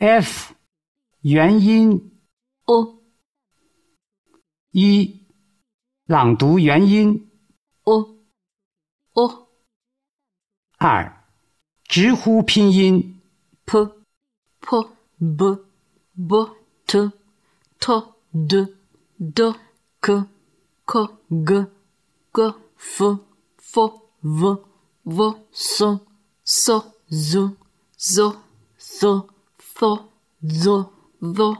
F 元音 o 一，朗读元音 o o 二，直呼拼音 p p b b t t d d k k g g f f v v s s z z th th z v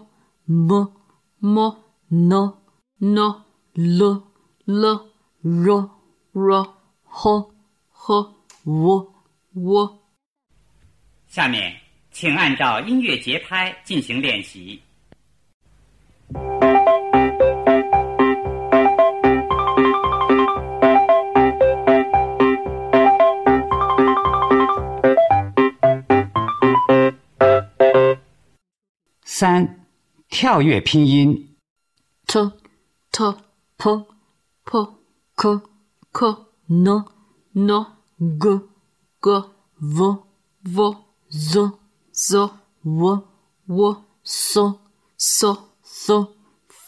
m m n n l l r r h h w。下面，请按照音乐节拍进行练习。三，跳跃拼音 t t p p k k n n g g v v z z w w s s th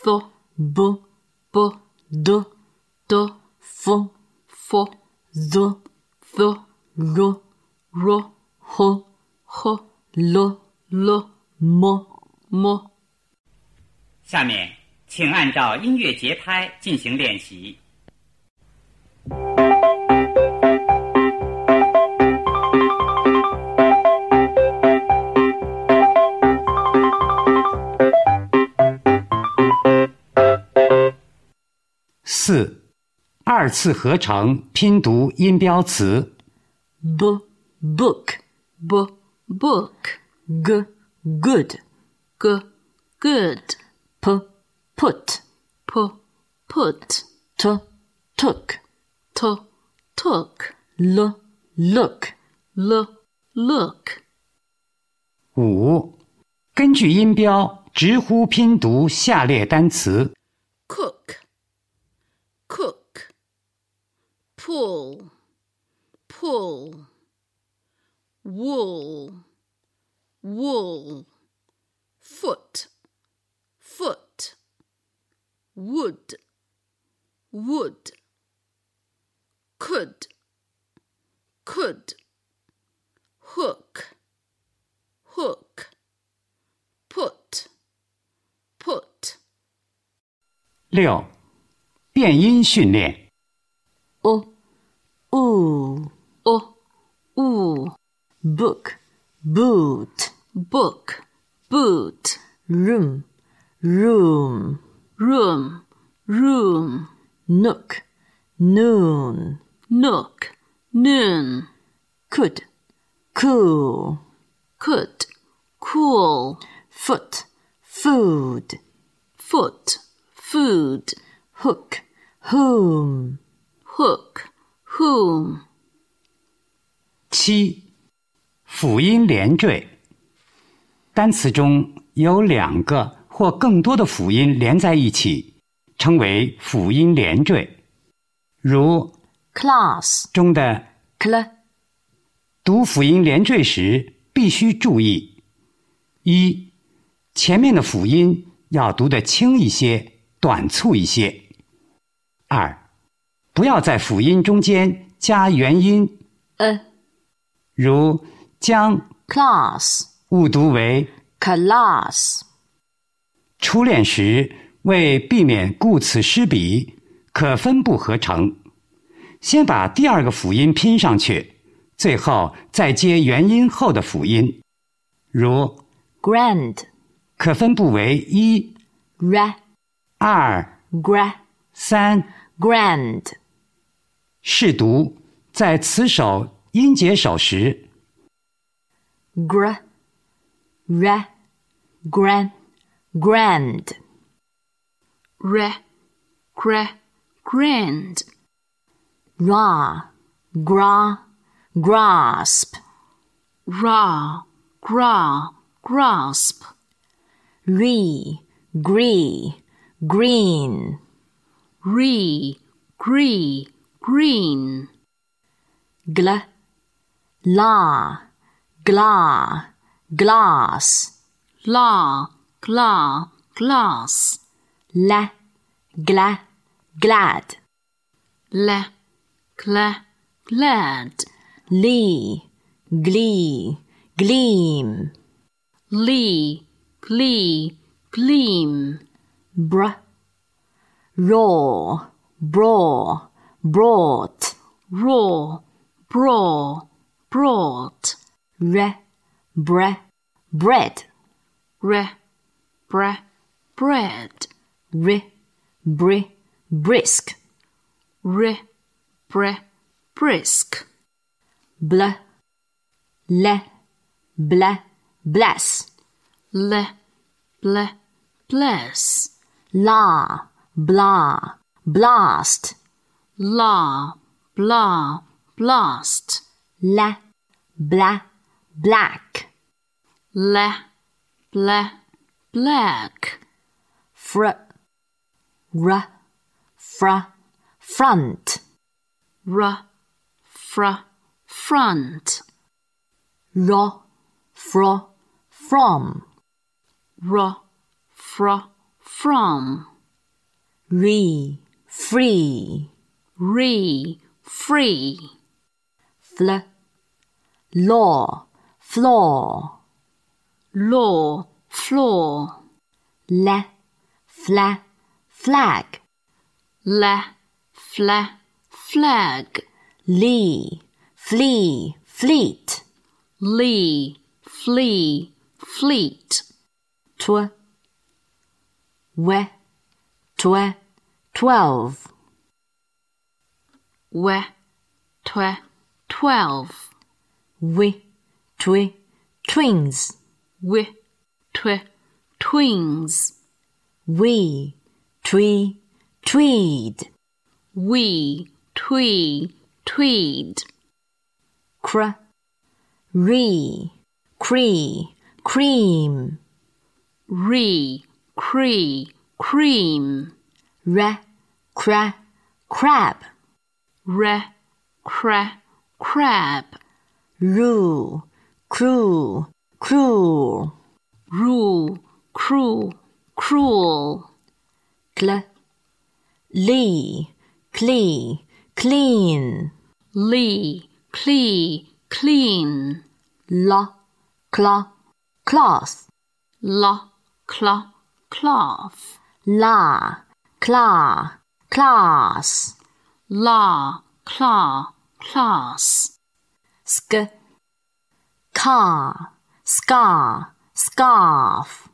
th b b d d f f z z r r h h l l m m 下面，请按照音乐节拍进行练习。四，二次合成拼读音标词。B book b book g good g good p put p put t took t took l look l look 五，根据音标直呼拼读下列单词 cook cook pull pull wool wool foot foot wood wood could could hook hook put put 六，变音训练 o oo o oo book boot book boot room room room room nook noon nook noon could cool could cool foot food foot food hook whom hook whom 七，辅音连缀。 单词中有两个或更多的辅音连在一起，称为辅音连缀。如 class 中的 cl 读辅音连缀时必须注意：一，前面的辅音要读得轻一些、短促一些；二，不要在辅音中间加元音，a 如将 class 误读为 class 初练时，为避免顾此失彼，可分部合成，先把第二个辅音拼上去，最后再接元音后的辅音。如 grand 可分部为一、ra 二、gra 三。grand 试读在词首音节首时，gra ra gran. Grand. Re, gra grand. Ra. Gra. Grasp. Ra. Gra. Grasp. Re. Gree. Green. Re. Gree. Green. Gla la. Gla glass. La, gla, glass, la, gla, glad, le, gle, glad, lee, glee, gleam, lee, glee, gleam, br, raw, braw, brought, raw, braw, brought, re, bre, bread, re, bre, bread, ri, bri, brisk, re, bre, brisk, bl, le, ble, bless, le, ble, bless, la, blah, blast, la, blah, blast, la, blah, black, le, ble, black, fr, r, fra, front, r, fra, front, ro, fro, from, r, fra, from, re, free, re, free, fl, law, floor, law, floor, le, fla, flag, le, fla, flag, lee, flee, fleet, lee, flee, fleet, tw, we, twe, twelve, we, twe, twelve, wi, twi, twins, wi, twe, twins, we, twee, tweed, we, twee, tweed, cr, re, cree, cream, re, cree, cream, re, cra, crab, re, cra, crab, rue, crew, cruel, rule, cruel, cruel, cl, lee, clee, clean, lee, clee, clean, la, cla, cloth, la, cla, cloth, la, cla, class, la, cla, class, sk, car, scar, scarf,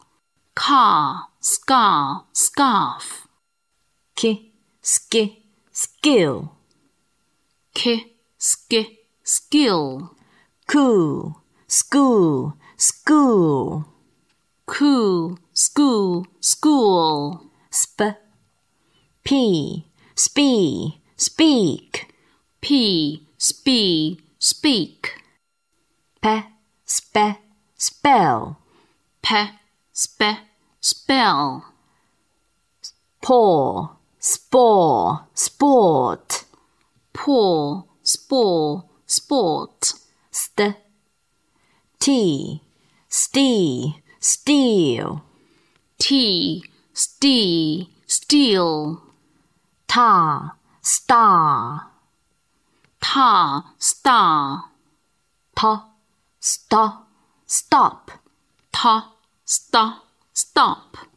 car, scar, scarf, ki, ski, skill, ki, ski, skill, coo, school, school, Cool, school, school, sp, p, spee, speak, p, spee, speak, pe, spe, spell, pe, spe, spell, paw, spore, sport, paw, spore, sport, st, t, stee, steel, tea, stee, steel, ta, star, ta, star, ta, sta, stop, ta, sta, stop,